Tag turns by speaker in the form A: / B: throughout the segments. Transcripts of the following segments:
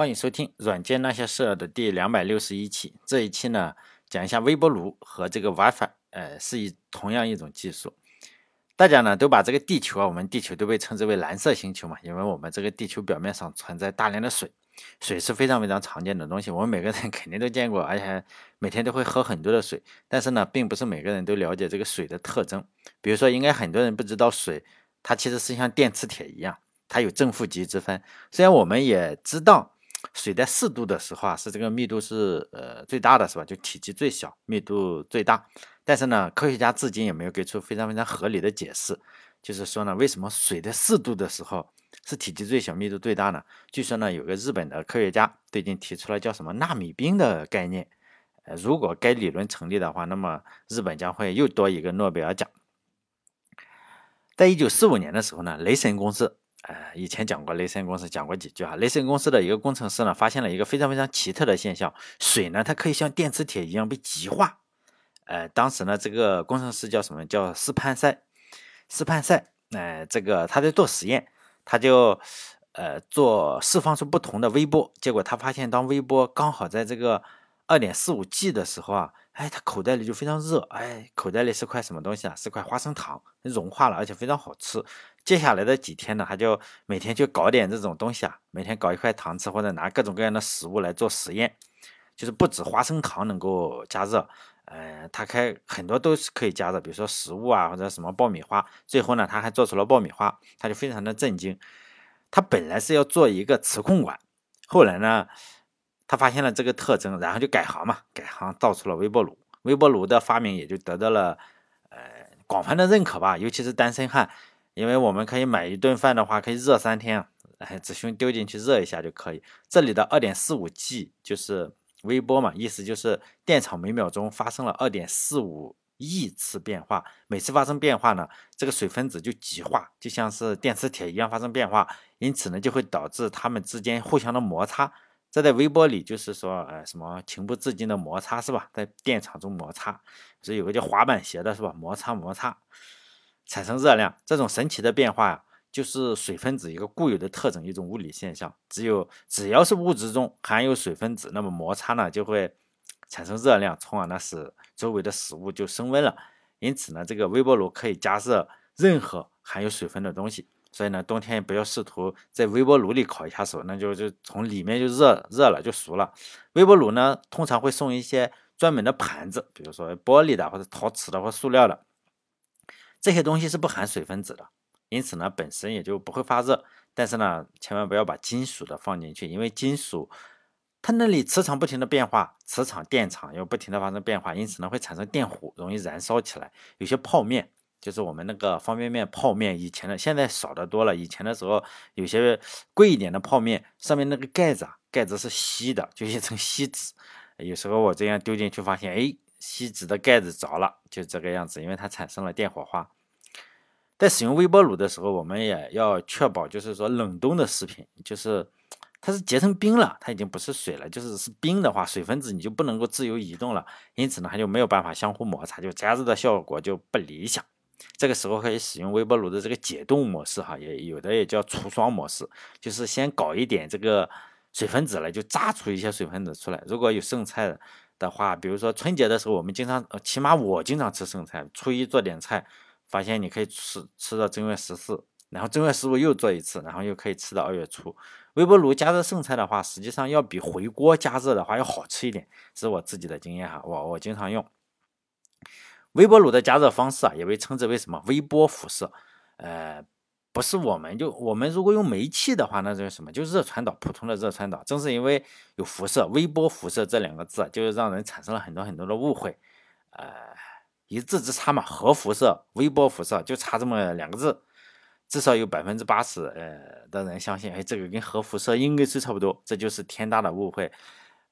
A: 欢迎收听《软件那些事儿》的第两百六十一期。这一期呢，讲一下微波炉和这个 WiFi，呃，是一同样一种技术。大家呢都把这个地球啊，我们地球都被称之为蓝色星球嘛，因为我们这个地球表面上存在大量的水，水是非常非常常见的东西，我们每个人肯定都见过，而且每天都会喝很多的水。但是呢，并不是每个人都了解这个水的特征。比如说，应该很多人不知道水，它其实是像电磁铁一样，它有正负极之分。虽然我们也知道。水在四度的时候啊，是这个密度是呃最大的是吧？就体积最小，密度最大。但是呢，科学家至今也没有给出非常非常合理的解释，就是说呢，为什么水在四度的时候是体积最小、密度最大呢？据说呢，有个日本的科学家最近提出了叫什么纳米冰的概念。呃，如果该理论成立的话，那么日本将会又多一个诺贝尔奖。在一九四五年的时候呢，雷神公司。呃，以前讲过雷神公司，讲过几句哈。雷神公司的一个工程师呢，发现了一个非常非常奇特的现象：水呢，它可以像电磁铁一样被极化。呃，当时呢，这个工程师叫什么？叫斯潘塞。斯潘塞，呃，这个他在做实验，他就呃做释放出不同的微波，结果他发现，当微波刚好在这个二点四五 G 的时候啊。哎，他口袋里就非常热，哎，口袋里是块什么东西啊？是块花生糖，融化了，而且非常好吃。接下来的几天呢，他就每天就搞点这种东西啊，每天搞一块糖吃，或者拿各种各样的食物来做实验。就是不止花生糖能够加热，呃，他开很多都是可以加热，比如说食物啊，或者什么爆米花。最后呢，他还做出了爆米花，他就非常的震惊。他本来是要做一个磁控管，后来呢？他发现了这个特征，然后就改行嘛，改行造出了微波炉。微波炉的发明也就得到了呃广泛的认可吧，尤其是单身汉，因为我们可以买一顿饭的话，可以热三天，哎，只需丢进去热一下就可以。这里的二点四五 G 就是微波嘛，意思就是电场每秒钟发生了二点四五亿次变化，每次发生变化呢，这个水分子就极化，就像是电磁铁一样发生变化，因此呢，就会导致它们之间互相的摩擦。这在微波里就是说，呃，什么情不自禁的摩擦是吧？在电场中摩擦，所以有个叫滑板鞋的是吧？摩擦摩擦，产生热量。这种神奇的变化呀，就是水分子一个固有的特征，一种物理现象。只有只要是物质中含有水分子，那么摩擦呢就会产生热量，从而呢使周围的食物就升温了。因此呢，这个微波炉可以加热任何含有水分的东西。所以呢，冬天不要试图在微波炉里烤一下手，那就就从里面就热热了就熟了。微波炉呢，通常会送一些专门的盘子，比如说玻璃的或者陶瓷的或塑料的，这些东西是不含水分子的，因此呢，本身也就不会发热。但是呢，千万不要把金属的放进去，因为金属它那里磁场不停的变化，磁场电场又不停的发生变化，因此呢会产生电弧，容易燃烧起来。有些泡面。就是我们那个方便面泡面，以前的现在少的多了。以前的时候，有些贵一点的泡面，上面那个盖子啊，盖子是锡的，就一层锡纸。有时候我这样丢进去，发现哎，锡纸的盖子着了，就这个样子，因为它产生了电火花。在使用微波炉的时候，我们也要确保，就是说冷冻的食品，就是它是结成冰了，它已经不是水了，就是是冰的话，水分子你就不能够自由移动了，因此呢，它就没有办法相互摩擦，就加热的效果就不理想。这个时候可以使用微波炉的这个解冻模式，哈，也有的也叫除霜模式，就是先搞一点这个水分子来，就榨出一些水分子出来。如果有剩菜的的话，比如说春节的时候，我们经常，起码我经常吃剩菜。初一做点菜，发现你可以吃吃到正月十四，然后正月十五又做一次，然后又可以吃到二月初。微波炉加热剩菜的话，实际上要比回锅加热的话要好吃一点，是我自己的经验哈，我我经常用。微波炉的加热方式啊，也被称之为什么微波辐射？呃，不是，我们就我们如果用煤气的话，那就是什么？就是热传导，普通的热传导。正是因为有辐射，微波辐射这两个字，就是让人产生了很多很多的误会。呃，一字之差嘛，核辐射、微波辐射就差这么两个字，至少有百分之八十呃的人相信，哎，这个跟核辐射应该是差不多，这就是天大的误会。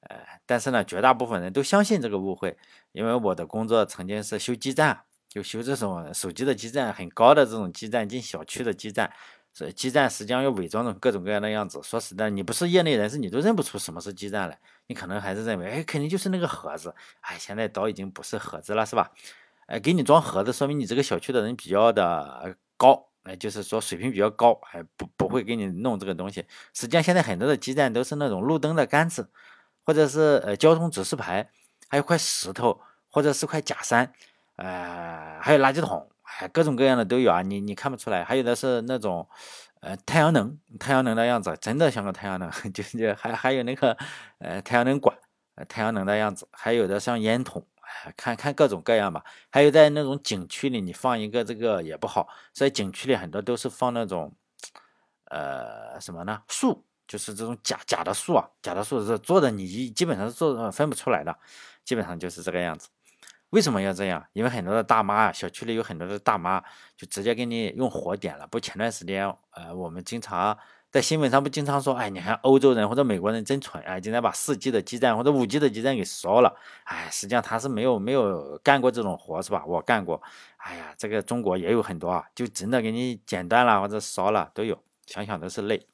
A: 呃，但是呢，绝大部分人都相信这个误会，因为我的工作曾经是修基站，就修这种手机的基站，很高的这种基站，进小区的基站，所以基站实际上要伪装成各种各样的样子。说实在，你不是业内人士，你都认不出什么是基站来，你可能还是认为，哎，肯定就是那个盒子。哎，现在早已经不是盒子了，是吧？哎，给你装盒子，说明你这个小区的人比较的高，哎，就是说水平比较高，哎，不不会给你弄这个东西。实际上现在很多的基站都是那种路灯的杆子，或者是呃交通指示牌，还有块石头，或者是块假山，呃，还有垃圾桶，哎，各种各样的都有啊。你你看不出来，还有的是那种呃太阳能，太阳能的样子，真的像个太阳能，就是还还有那个呃太阳能管，太阳能的样子，还有的像烟筒。看看各种各样吧，还有在那种景区里，你放一个这个也不好。在景区里很多都是放那种，呃，什么呢？树，就是这种假假的树啊，假的树是做的，你基本上是做分不出来的，基本上就是这个样子。为什么要这样？因为很多的大妈啊，小区里有很多的大妈，就直接给你用火点了。不，前段时间，呃，我们经常。在新闻上不经常说，哎，你看欧洲人或者美国人真蠢，哎，竟然把四 G 的基站或者五 G 的基站给烧了，哎，实际上他是没有没有干过这种活，是吧？我干过，哎呀，这个中国也有很多啊，就真的给你剪断了或者烧了都有，想想都是泪。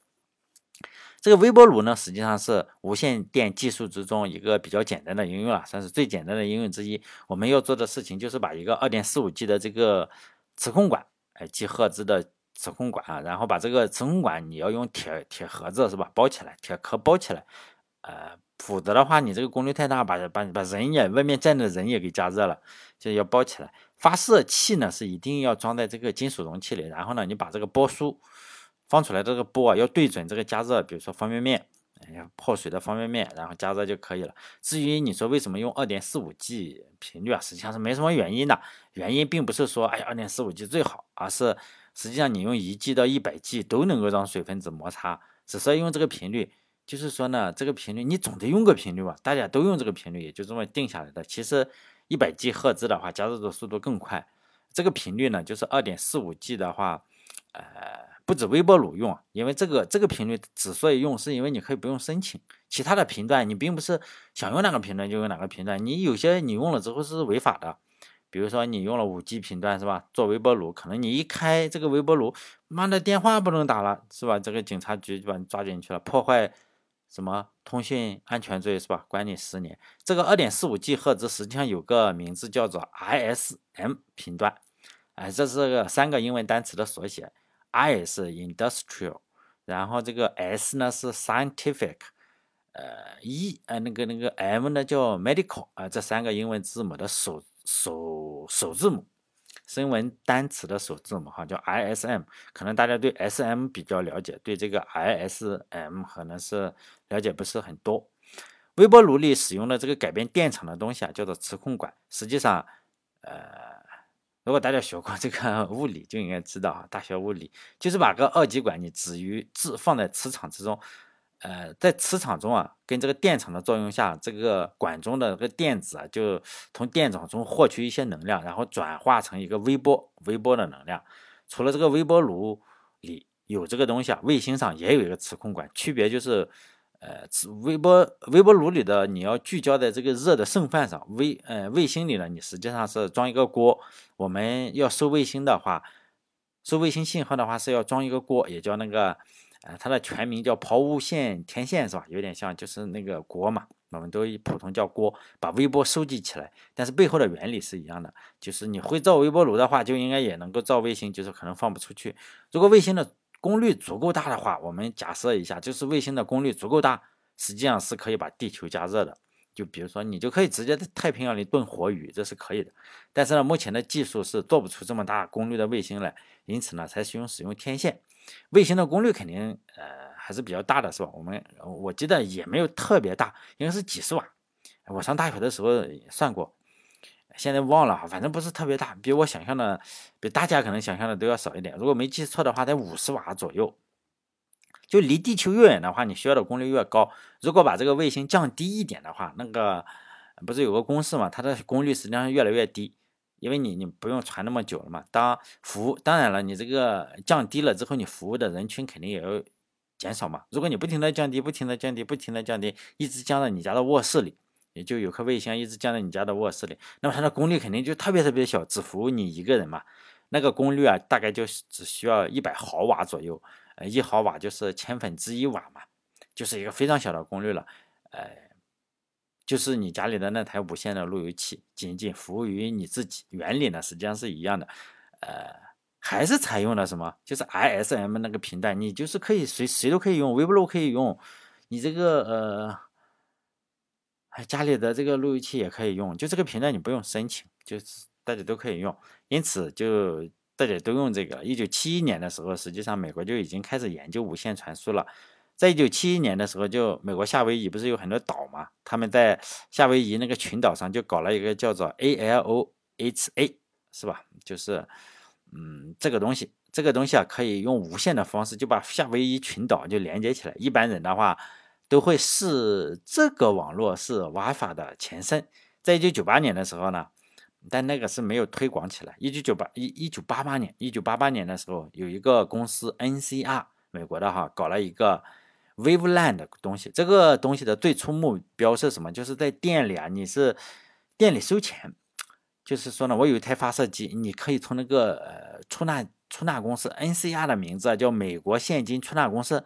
A: 这个微波炉呢，实际上是无线电技术之中一个比较简单的应用了，算是最简单的应用之一。我们要做的事情就是把一个二点四五 G 的这个磁控管，哎，几赫兹的。磁控管啊，然后把这个磁控管你要用铁铁盒子是吧，包起来，铁壳包起来，呃，否则的话你这个功率太大，把把把人也外面站的人也给加热了，就要包起来。发射器呢是一定要装在这个金属容器里，然后呢你把这个波束放出来，这个波啊要对准这个加热，比如说方便面，哎呀泡水的方便面，然后加热就可以了。至于你说为什么用二点四五 G 频率啊，实际上是没什么原因的，原因并不是说哎呀二点四五 G 最好，而是。实际上，你用一 G 到一百 G 都能够让水分子摩擦，只是用这个频率。就是说呢，这个频率你总得用个频率吧？大家都用这个频率，也就这么定下来的。其实一百 G 赫兹的话，加热的速度更快。这个频率呢，就是二点四五 G 的话，呃，不止微波炉用，因为这个这个频率之所以用，是因为你可以不用申请其他的频段，你并不是想用哪个频段就用哪个频段，你有些你用了之后是违法的。比如说你用了五 G 频段是吧？做微波炉，可能你一开这个微波炉，妈的电话不能打了是吧？这个警察局就把你抓进去了，破坏什么通讯安全罪是吧？关你十年。这个二点四五 G 赫兹实际上有个名字叫做 ISM 频段，哎，这是个三个英文单词的缩写，I 是 Industrial，然后这个 S 呢是 Scientific，呃，E 呃那个那个 M 呢叫 Medical 啊，这三个英文字母的首。首首字母，声纹单词的首字母哈，叫 ISM。可能大家对 SM 比较了解，对这个 ISM 可能是了解不是很多。微波炉里使用的这个改变电场的东西啊，叫做磁控管。实际上，呃，如果大家学过这个物理，就应该知道啊，大学物理就是把个二极管你置于置放在磁场之中。呃，在磁场中啊，跟这个电场的作用下，这个管中的这个电子啊，就从电场中获取一些能量，然后转化成一个微波，微波的能量。除了这个微波炉里有这个东西啊，卫星上也有一个磁控管，区别就是，呃，微波微波炉里的你要聚焦在这个热的剩饭上，微呃卫星里呢，你实际上是装一个锅。我们要收卫星的话，收卫星信号的话是要装一个锅，也叫那个。呃，它的全名叫抛物线天线是吧？有点像就是那个锅嘛，我们都普通叫锅，把微波收集起来。但是背后的原理是一样的，就是你会造微波炉的话，就应该也能够造卫星，就是可能放不出去。如果卫星的功率足够大的话，我们假设一下，就是卫星的功率足够大，实际上是可以把地球加热的。就比如说，你就可以直接在太平洋里炖活鱼，这是可以的。但是呢，目前的技术是做不出这么大功率的卫星来，因此呢，才使用使用天线。卫星的功率肯定呃还是比较大的，是吧？我们我记得也没有特别大，应该是几十瓦。我上大学的时候算过，现在忘了，反正不是特别大，比我想象的，比大家可能想象的都要少一点。如果没记错的话，在五十瓦左右。就离地球越远的话，你需要的功率越高。如果把这个卫星降低一点的话，那个不是有个公式嘛？它的功率实际上越来越低。因为你你不用传那么久了嘛，当服务当然了，你这个降低了之后，你服务的人群肯定也要减少嘛。如果你不停的降低，不停的降低，不停的降低，一直降到你家的卧室里，也就有颗卫星一直降在你家的卧室里，那么它的功率肯定就特别特别小，只服务你一个人嘛。那个功率啊，大概就只需要一百毫瓦左右，呃，一毫瓦就是千分之一瓦嘛，就是一个非常小的功率了，呃。就是你家里的那台无线的路由器，仅仅服务于你自己，原理呢实际上是一样的。呃，还是采用了什么？就是 ISM 那个频段，你就是可以谁谁都可以用，微波炉可以用，你这个呃，家里的这个路由器也可以用，就这个频段你不用申请，就是大家都可以用。因此就大家都用这个。一九七一年的时候，实际上美国就已经开始研究无线传输了。在一九七一年的时候，就美国夏威夷不是有很多岛嘛？他们在夏威夷那个群岛上就搞了一个叫做 ALOHA，是吧？就是嗯，这个东西，这个东西啊，可以用无线的方式就把夏威夷群岛就连接起来。一般人的话都会视这个网络是 WiFi 的前身。在一九九八年的时候呢，但那个是没有推广起来。一九九八一一九八八年，一九八八年的时候，有一个公司 NCR，美国的哈，搞了一个。WaveLAN 的东西，这个东西的最初目标是什么？就是在店里啊，你是店里收钱，就是说呢，我有一台发射机，你可以从那个呃出纳出纳公司 NCR 的名字啊叫美国现金出纳公司，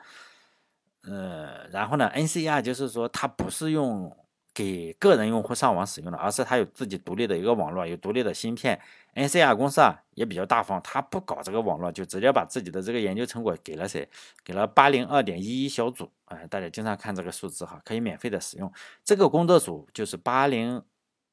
A: 呃，然后呢，NCR 就是说它不是用。给个人用户上网使用的，而是它有自己独立的一个网络，有独立的芯片。NCR 公司啊也比较大方，它不搞这个网络，就直接把自己的这个研究成果给了谁？给了八零二点一一小组。哎，大家经常看这个数字哈，可以免费的使用。这个工作组就是八零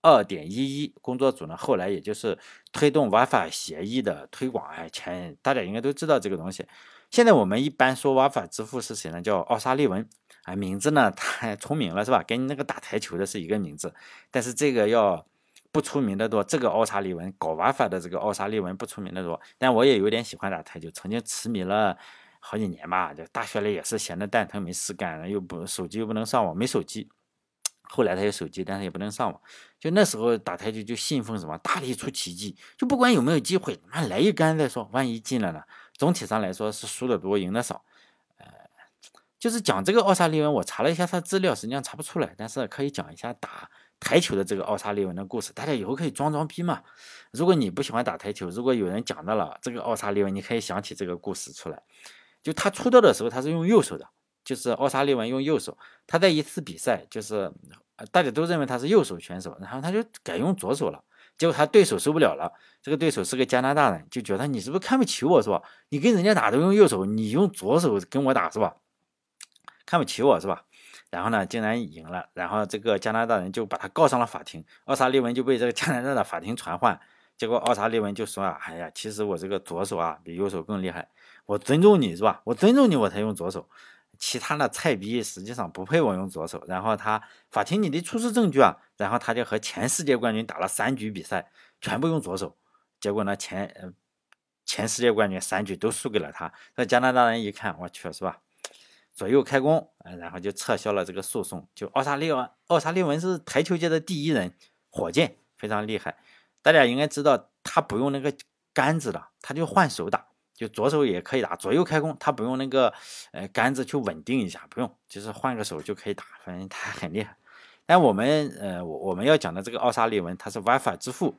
A: 二点一一工作组呢，后来也就是推动 WiFi 协议的推广。哎，前大家应该都知道这个东西。现在我们一般说 WiFi 之父是谁呢？叫奥沙利文。啊，名字呢太出名了是吧？跟那个打台球的是一个名字，但是这个要不出名的多。这个奥沙利文搞 WiFi 的这个奥沙利文不出名的多。但我也有点喜欢打台球，曾经痴迷了好几年吧。就大学里也是闲的蛋疼没事干，又不手机又不能上网，没手机。后来他有手机，但是也不能上网。就那时候打台球就信奉什么大力出奇迹，就不管有没有机会，他妈来一杆再说，万一进了呢？总体上来说是输的多，赢的少。呃就是讲这个奥沙利文，我查了一下他资料，实际上查不出来，但是可以讲一下打台球的这个奥沙利文的故事，大家以后可以装装逼嘛。如果你不喜欢打台球，如果有人讲到了这个奥沙利文，你可以想起这个故事出来。就他出道的时候，他是用右手的，就是奥沙利文用右手。他在一次比赛，就是大家都认为他是右手选手，然后他就改用左手了，结果他对手受不了了。这个对手是个加拿大人，就觉得你是不是看不起我，是吧？你跟人家打都用右手，你用左手跟我打，是吧？看不起我是吧？然后呢，竟然赢了，然后这个加拿大人就把他告上了法庭，奥沙利文就被这个加拿大的法庭传唤，结果奥沙利文就说啊，哎呀，其实我这个左手啊比右手更厉害，我尊重你是吧？我尊重你，我才用左手，其他的菜逼实际上不配我用左手。然后他法庭你得出示证据啊，然后他就和前世界冠军打了三局比赛，全部用左手，结果呢前前世界冠军三局都输给了他。那加拿大人一看，我去是吧？左右开弓，然后就撤销了这个诉讼。就奥沙利文，奥沙利文是台球界的第一人，火箭非常厉害。大家应该知道，他不用那个杆子的，他就换手打，就左手也可以打，左右开弓，他不用那个呃杆子去稳定一下，不用，就是换个手就可以打，反正他很厉害。但我们呃，我我们要讲的这个奥沙利文，他是 WiFi 之父，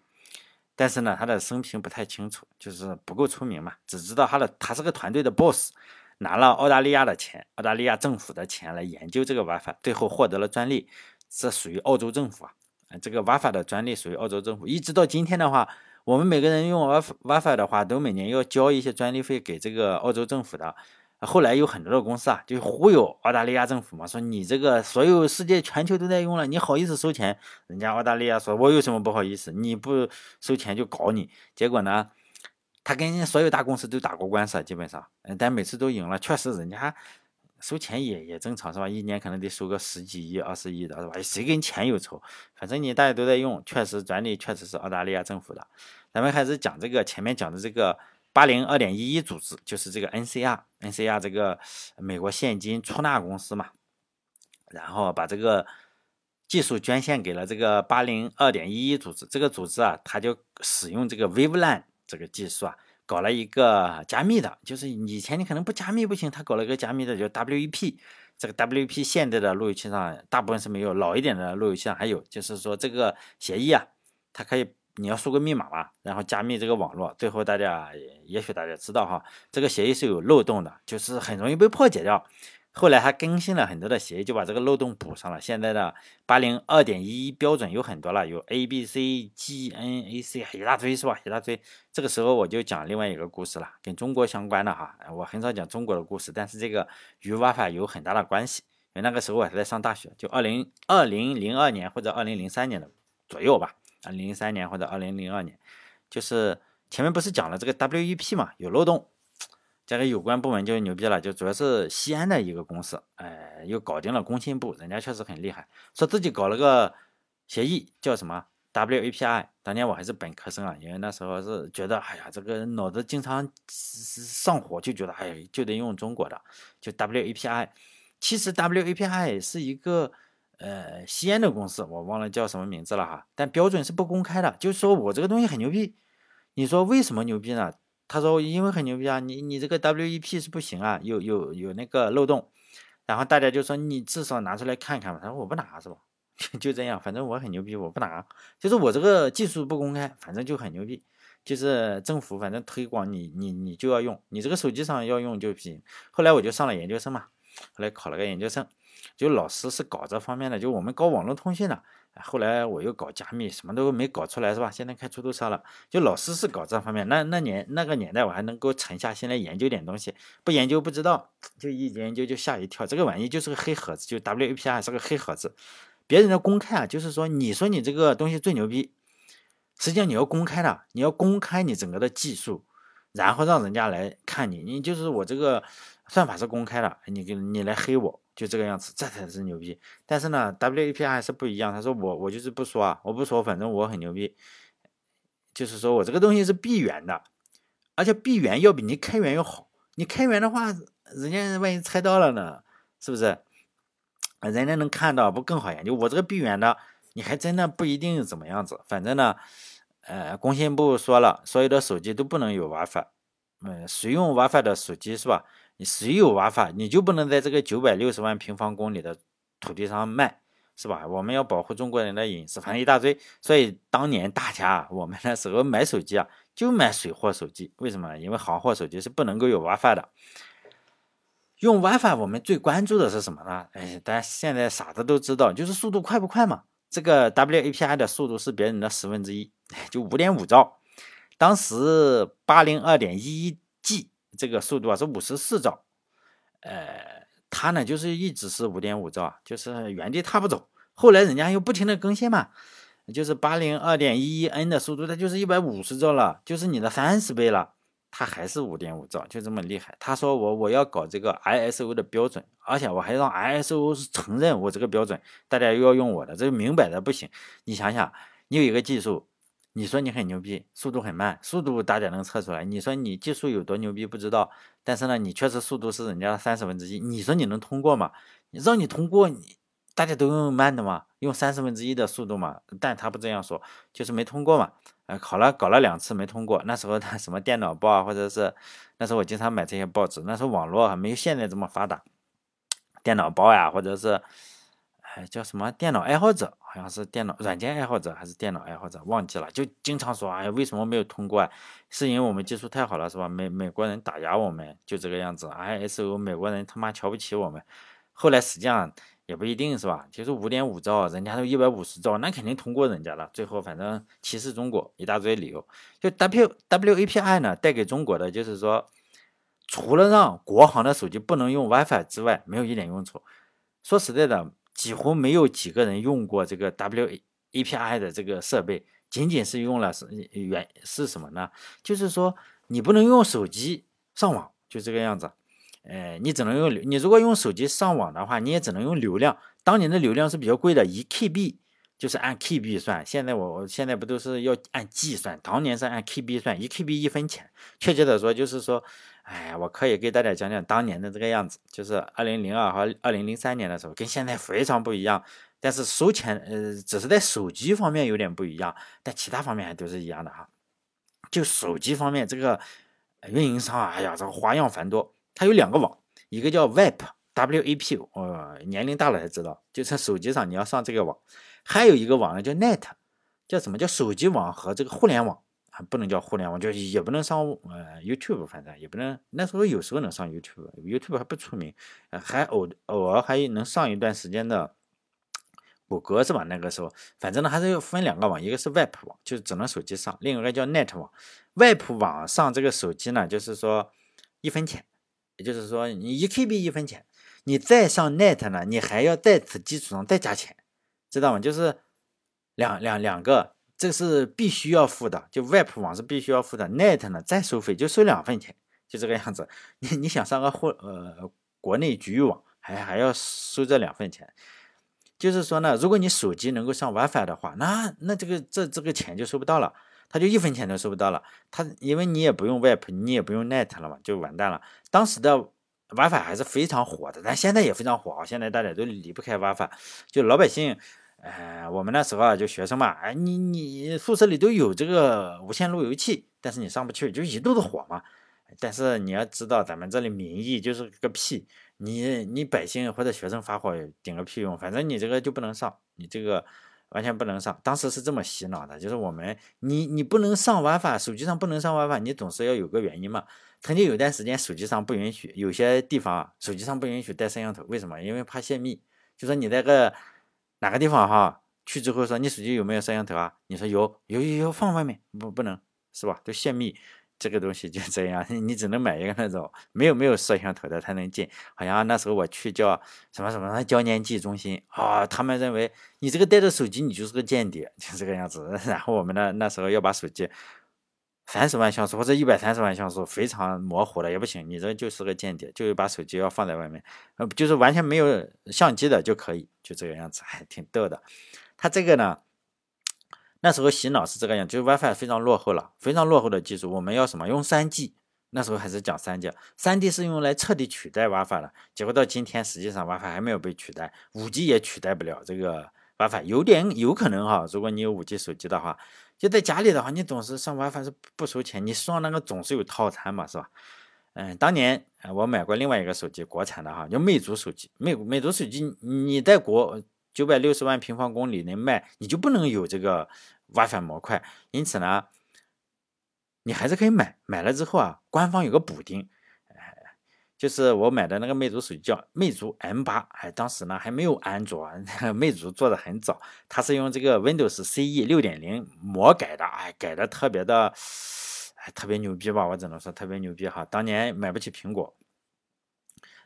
A: 但是呢，他的生平不太清楚，就是不够出名嘛，只知道他的他是个团队的 boss。拿了澳大利亚的钱，澳大利亚政府的钱来研究这个 WiFi，最后获得了专利，这属于澳洲政府啊。这个 WiFi 的专利属于澳洲政府。一直到今天的话，我们每个人用 WiFi WiFi 的话，都每年要交一些专利费给这个澳洲政府的。后来有很多的公司啊，就忽悠澳大利亚政府嘛，说你这个所有世界全球都在用了，你好意思收钱？人家澳大利亚说，我有什么不好意思？你不收钱就搞你。结果呢？他跟所有大公司都打过官司，基本上，但每次都赢了。确实，人家收钱也也正常，是吧？一年可能得收个十几亿、二十亿的，是吧？谁跟钱有仇？反正你大家都在用，确实专利确实是澳大利亚政府的。咱们开始讲这个前面讲的这个八零二点一一组织，就是这个 NCR，NCR 这个美国现金出纳公司嘛，然后把这个技术捐献给了这个八零二点一一组织。这个组织啊，他就使用这个 WaveLAN。这个技术啊，搞了一个加密的，就是以前你可能不加密不行，他搞了一个加密的，叫 WEP。这个 WEP 现在的路由器上大部分是没有，老一点的路由器上还有。就是说这个协议啊，它可以你要输个密码嘛，然后加密这个网络。最后大家也许大家知道哈，这个协议是有漏洞的，就是很容易被破解掉。后来还更新了很多的协议，就把这个漏洞补上了。现在的八零二点一标准有很多了，有 A B C G N A C 一大堆是吧？一大堆。这个时候我就讲另外一个故事了，跟中国相关的哈。我很少讲中国的故事，但是这个与挖法有很大的关系。因为那个时候我还在上大学，就二零二零零二年或者二零零三年的左右吧，二零零三年或者二零零二年，就是前面不是讲了这个 W E P 嘛，有漏洞。这个有关部门就牛逼了，就主要是西安的一个公司，哎，又搞定了工信部，人家确实很厉害，说自己搞了个协议，叫什么 WAPI。当年我还是本科生啊，因为那时候是觉得，哎呀，这个脑子经常上火，就觉得，哎，就得用中国的，就 WAPI。其实 WAPI 是一个呃西安的公司，我忘了叫什么名字了哈，但标准是不公开的，就是说我这个东西很牛逼。你说为什么牛逼呢？他说：“因为很牛逼啊，你你这个 WEP 是不行啊，有有有那个漏洞。”然后大家就说：“你至少拿出来看看吧。”他说：“我不拿是吧？” 就这样，反正我很牛逼，我不拿。就是我这个技术不公开，反正就很牛逼。就是政府反正推广你你你就要用，你这个手机上要用就行。后来我就上了研究生嘛，后来考了个研究生，就老师是搞这方面的，就我们搞网络通信的。后来我又搞加密，什么都没搞出来，是吧？现在开出租车了，就老师是搞这方面。那那年那个年代，我还能够沉下心来研究点东西，不研究不知道，就一研究就吓一跳。这个玩意就是个黑盒子，就 WAPI 是个黑盒子。别人的公开啊，就是说你说你这个东西最牛逼，实际上你要公开的，你要公开你整个的技术，然后让人家来看你。你就是我这个算法是公开的，你给你来黑我。就这个样子，这才是牛逼。但是呢，WAP 还是不一样。他说我我就是不说啊，我不说，反正我很牛逼。就是说我这个东西是闭源的，而且闭源要比你开源要好。你开源的话，人家万一猜到了呢，是不是？人家能看到不更好研究？我这个闭源的，你还真的不一定怎么样子。反正呢，呃，工信部说了，所有的手机都不能有 WiFi。嗯，使用 WiFi 的手机是吧？你谁有 WiFi，你就不能在这个九百六十万平方公里的土地上卖，是吧？我们要保护中国人的隐私，反正一大堆。所以当年大家我们那时候买手机啊，就买水货手机。为什么？因为行货手机是不能够有 WiFi 的。用 WiFi，我们最关注的是什么呢？哎，大家现在傻子都知道，就是速度快不快嘛。这个 WAPI 的速度是别人的十分之一，就五点五兆。当时八零二点一一 G 这个速度啊是五十四兆，呃，它呢就是一直是五点五兆，就是原地踏步走。后来人家又不停的更新嘛，就是八零二点一一 N 的速度，它就是一百五十兆了，就是你的三十倍了，它还是五点五兆，就这么厉害。他说我我要搞这个 ISO 的标准，而且我还让 ISO 是承认我这个标准，大家又要用我的，这明摆的不行。你想想，你有一个技术。你说你很牛逼，速度很慢，速度大家能测出来。你说你技术有多牛逼不知道，但是呢，你确实速度是人家的三十分之一。你说你能通过吗？让你通过，你大家都用慢的嘛，用三十分之一的速度嘛。但他不这样说，就是没通过嘛。呃，考了搞了两次没通过。那时候他 什么电脑报啊，或者是那时候我经常买这些报纸。那时候网络还没有现在这么发达，电脑报呀，或者是。叫什么电脑爱好者？好像是电脑软件爱好者还是电脑爱好者？忘记了。就经常说，哎，为什么没有通过？是因为我们技术太好了，是吧？美美国人打压我们，就这个样子。ISO 美国人他妈瞧不起我们。后来实际上也不一定是吧？就是五点五兆，人家都一百五十兆，那肯定通过人家了。最后反正歧视中国一大堆理由。就 W WAPI 呢，带给中国的就是说，除了让国行的手机不能用 WiFi 之外，没有一点用处。说实在的。几乎没有几个人用过这个 WAPI 的这个设备，仅仅是用了是原是什么呢？就是说你不能用手机上网，就这个样子。呃，你只能用你如果用手机上网的话，你也只能用流量。当年的流量是比较贵的，一 KB 就是按 KB 算。现在我我现在不都是要按 G 算？当年是按 KB 算，一 KB 一分钱。确切的说，就是说。哎，我可以给大家讲讲当年的这个样子，就是二零零二和二零零三年的时候，跟现在非常不一样。但是收钱，呃，只是在手机方面有点不一样，但其他方面还都是一样的哈。就手机方面，这个运营商啊，哎呀，这个花样繁多。它有两个网，一个叫 WAP，W-A-P，呃，年龄大了才知道，就是手机上你要上这个网。还有一个网呢叫 Net，叫什么叫手机网和这个互联网。不能叫互联网，就也不能上呃 YouTube，反正也不能。那时候有时候能上 YouTube，YouTube 还不出名，还偶偶尔还能上一段时间的谷歌是吧？那个时候，反正呢还是要分两个网，一个是 Web 网，就是只能手机上；另一个叫 Net 网。Web 网上这个手机呢，就是说一分钱，也就是说你一 KB 一分钱，你再上 Net 呢，你还要在此基础上再加钱，知道吗？就是两两两个。这是必须要付的，就 Web 网是必须要付的，Net 呢再收费就收两分钱，就这个样子。你你想上个互呃国内局域网，还还要收这两份钱。就是说呢，如果你手机能够上 WiFi 的话，那那这个这这个钱就收不到了，他就一分钱都收不到了。他因为你也不用 Web，你也不用 Net 了嘛，就完蛋了。当时的 WiFi 还是非常火的，但现在也非常火啊。现在大家都离不开 WiFi，就老百姓。哎，我们那时候啊，就学生嘛，哎，你你宿舍里都有这个无线路由器，但是你上不去，就一肚子火嘛。但是你要知道，咱们这里民意就是个屁，你你百姓或者学生发火顶个屁用，反正你这个就不能上，你这个完全不能上。当时是这么洗脑的，就是我们你你不能上 WiFi，手机上不能上 WiFi，你总是要有个原因嘛。曾经有段时间手机上不允许，有些地方，手机上不允许带摄像头，为什么？因为怕泄密，就说你那个。哪个地方哈？去之后说你手机有没有摄像头啊？你说有，有有有放外面不不能是吧？都泄密，这个东西就这样，你只能买一个那种没有没有摄像头的才能进。好像那时候我去叫什么什么交年纪中心啊，他们认为你这个带着手机你就是个间谍，就这个样子。然后我们呢那时候要把手机。三十万像素或者一百三十万像素非常模糊的也不行，你这就是个间谍，就是把手机要放在外面，呃，就是完全没有相机的就可以，就这个样子，还挺逗的。它这个呢，那时候洗脑是这个样，就是 WiFi 非常落后了，非常落后的技术，我们要什么？用三 G，那时候还是讲三 G，三 G 是用来彻底取代 WiFi 的，结果到今天实际上 WiFi 还没有被取代，五 G 也取代不了这个 WiFi，有点有可能哈，如果你有五 G 手机的话。就在家里的话，你总是上 WiFi 是不收钱，你上那个总是有套餐嘛，是吧？嗯，当年我买过另外一个手机，国产的哈，叫魅族手机。魅魅族手机你在国九百六十万平方公里内卖，你就不能有这个 WiFi 模块，因此呢，你还是可以买。买了之后啊，官方有个补丁。就是我买的那个魅族手机叫魅族 M 八，哎，当时呢还没有安卓，魅族做的很早，它是用这个 Windows CE 六点零魔改的，哎，改的特别的，哎，特别牛逼吧，我只能说特别牛逼哈。当年买不起苹果，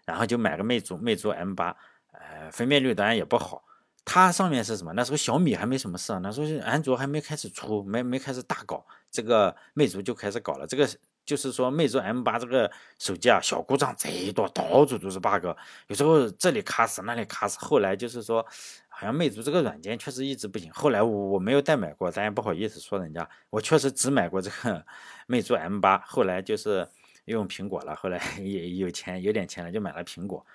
A: 然后就买个魅族，魅族 M 八，呃，分辨率当然也不好。它上面是什么？那时候小米还没什么事，那时候安卓还没开始出，没没开始大搞，这个魅族就开始搞了这个。就是说，魅族 M 八这个手机啊，小故障贼多，到处都是 bug，有时候这里卡死，那里卡死。后来就是说，好像魅族这个软件确实一直不行。后来我我没有再买过，咱也不好意思说人家。我确实只买过这个 魅族 M 八，后来就是用苹果了。后来 也有钱，有点钱了，就买了苹果。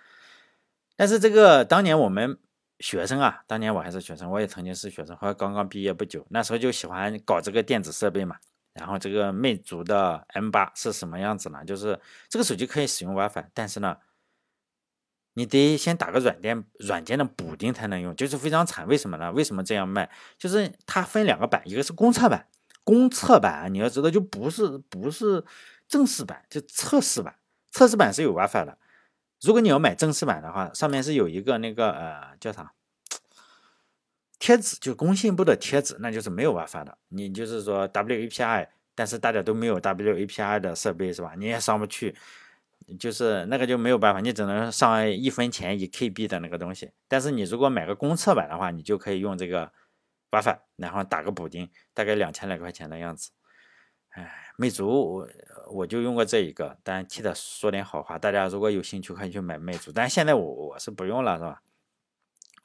A: 但是这个当年我们学生啊，当年我还是学生，我也曾经是学生，后来刚刚毕业不久，那时候就喜欢搞这个电子设备嘛。然后这个魅族的 M 八是什么样子呢？就是这个手机可以使用 WiFi，但是呢，你得先打个软件软件的补丁才能用，就是非常惨。为什么呢？为什么这样卖？就是它分两个版，一个是公测版，公测版你要知道就不是不是正式版，就测试版。测试版是有 WiFi 的。如果你要买正式版的话，上面是有一个那个呃叫啥？贴纸就工信部的贴纸，那就是没有 WiFi 的。你就是说 WAPI，但是大家都没有 WAPI 的设备是吧？你也上不去，就是那个就没有办法，你只能上一分钱一 KB 的那个东西。但是你如果买个公测版的话，你就可以用这个 WiFi，然后打个补丁，大概两千来块钱的样子。哎，魅族我我就用过这一个，但替他说点好话，大家如果有兴趣可以去买魅族，但现在我我是不用了是吧？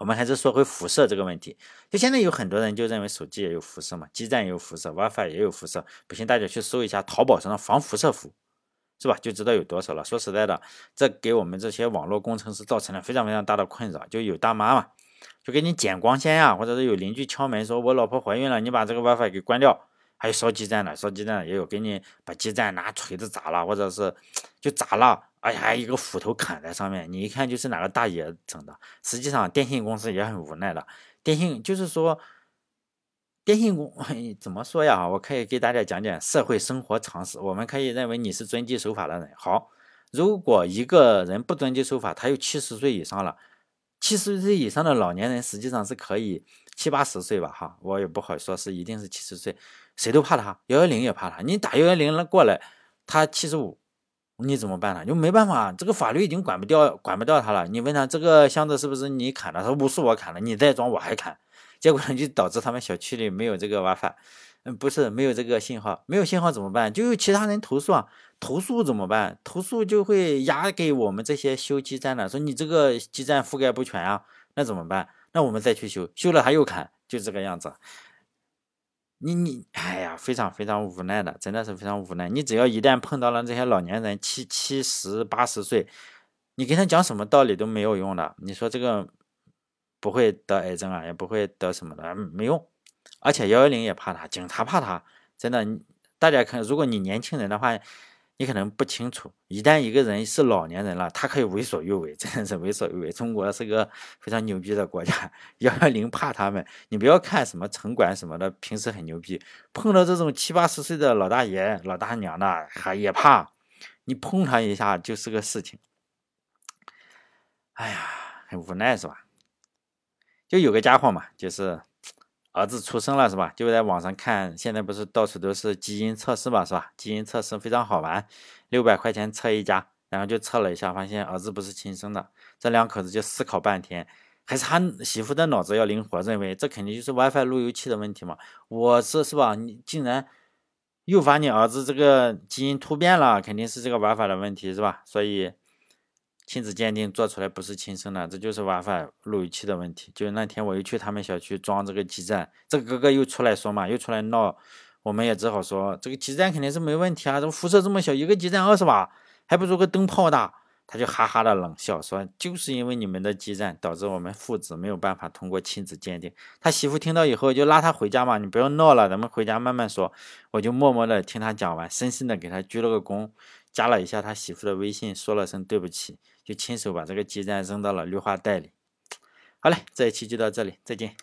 A: 我们还是说回辐射这个问题，就现在有很多人就认为手机也有辐射嘛，基站也有辐射，WiFi 也有辐射。不信大家去搜一下淘宝上的防辐射服，是吧？就知道有多少了。说实在的，这给我们这些网络工程师造成了非常非常大的困扰。就有大妈嘛，就给你剪光纤呀，或者是有邻居敲门说我老婆怀孕了，你把这个 WiFi 给关掉。还有烧基站的，烧基站的也有给你把基站拿锤子砸了，或者是 就砸了。哎呀，一个斧头砍在上面，你一看就是哪个大爷整的。实际上，电信公司也很无奈的。电信就是说，电信公怎么说呀？我可以给大家讲讲社会生活常识。我们可以认为你是遵纪守法的人。好，如果一个人不遵纪守法，他有七十岁以上了，七十岁以上的老年人实际上是可以七八十岁吧？哈，我也不好说是一定是七十岁，谁都怕他，幺幺零也怕他。你打幺幺零了过来，他七十五。你怎么办呢？就没办法，这个法律已经管不掉，管不掉他了。你问他这个箱子是不是你砍的？他说不是我砍的，你再装我还砍。结果呢，就导致他们小区里没有这个 WiFi，嗯，不是没有这个信号，没有信号怎么办？就有其他人投诉啊，投诉怎么办？投诉就会压给我们这些修基站的，说你这个基站覆盖不全啊，那怎么办？那我们再去修，修了他又砍，就这个样子。你你，哎呀，非常非常无奈的，真的是非常无奈。你只要一旦碰到了这些老年人，七七十八十岁，你跟他讲什么道理都没有用的。你说这个不会得癌症啊，也不会得什么的，没用。而且幺幺零也怕他，警察怕他，真的。大家看，如果你年轻人的话。你可能不清楚，一旦一个人是老年人了，他可以为所欲为，真的是为所欲为。中国是个非常牛逼的国家，幺幺零怕他们。你不要看什么城管什么的，平时很牛逼，碰到这种七八十岁的老大爷、老大娘的，还也怕。你碰他一下就是个事情。哎呀，很无奈是吧？就有个家伙嘛，就是。儿子出生了是吧？就在网上看，现在不是到处都是基因测试嘛，是吧？基因测试非常好玩，六百块钱测一家，然后就测了一下，发现儿子不是亲生的。这两口子就思考半天，还是他媳妇的脑子要灵活，认为这肯定就是 WiFi 路由器的问题嘛。我是是吧？你竟然诱发你儿子这个基因突变了，肯定是这个玩法的问题是吧？所以。亲子鉴定做出来不是亲生的，这就是 WiFi 路由器的问题。就是那天我又去他们小区装这个基站，这个哥哥又出来说嘛，又出来闹，我们也只好说这个基站肯定是没问题啊，这辐射这么小，一个基站二十瓦，还不如个灯泡大。他就哈哈的冷笑说，就是因为你们的基站导致我们父子没有办法通过亲子鉴定。他媳妇听到以后就拉他回家嘛，你不要闹了，咱们回家慢慢说。我就默默的听他讲完，深深的给他鞠了个躬，加了一下他媳妇的微信，说了声对不起。就亲手把这个基站扔到了绿化带里。好嘞，这一期就到这里，再见。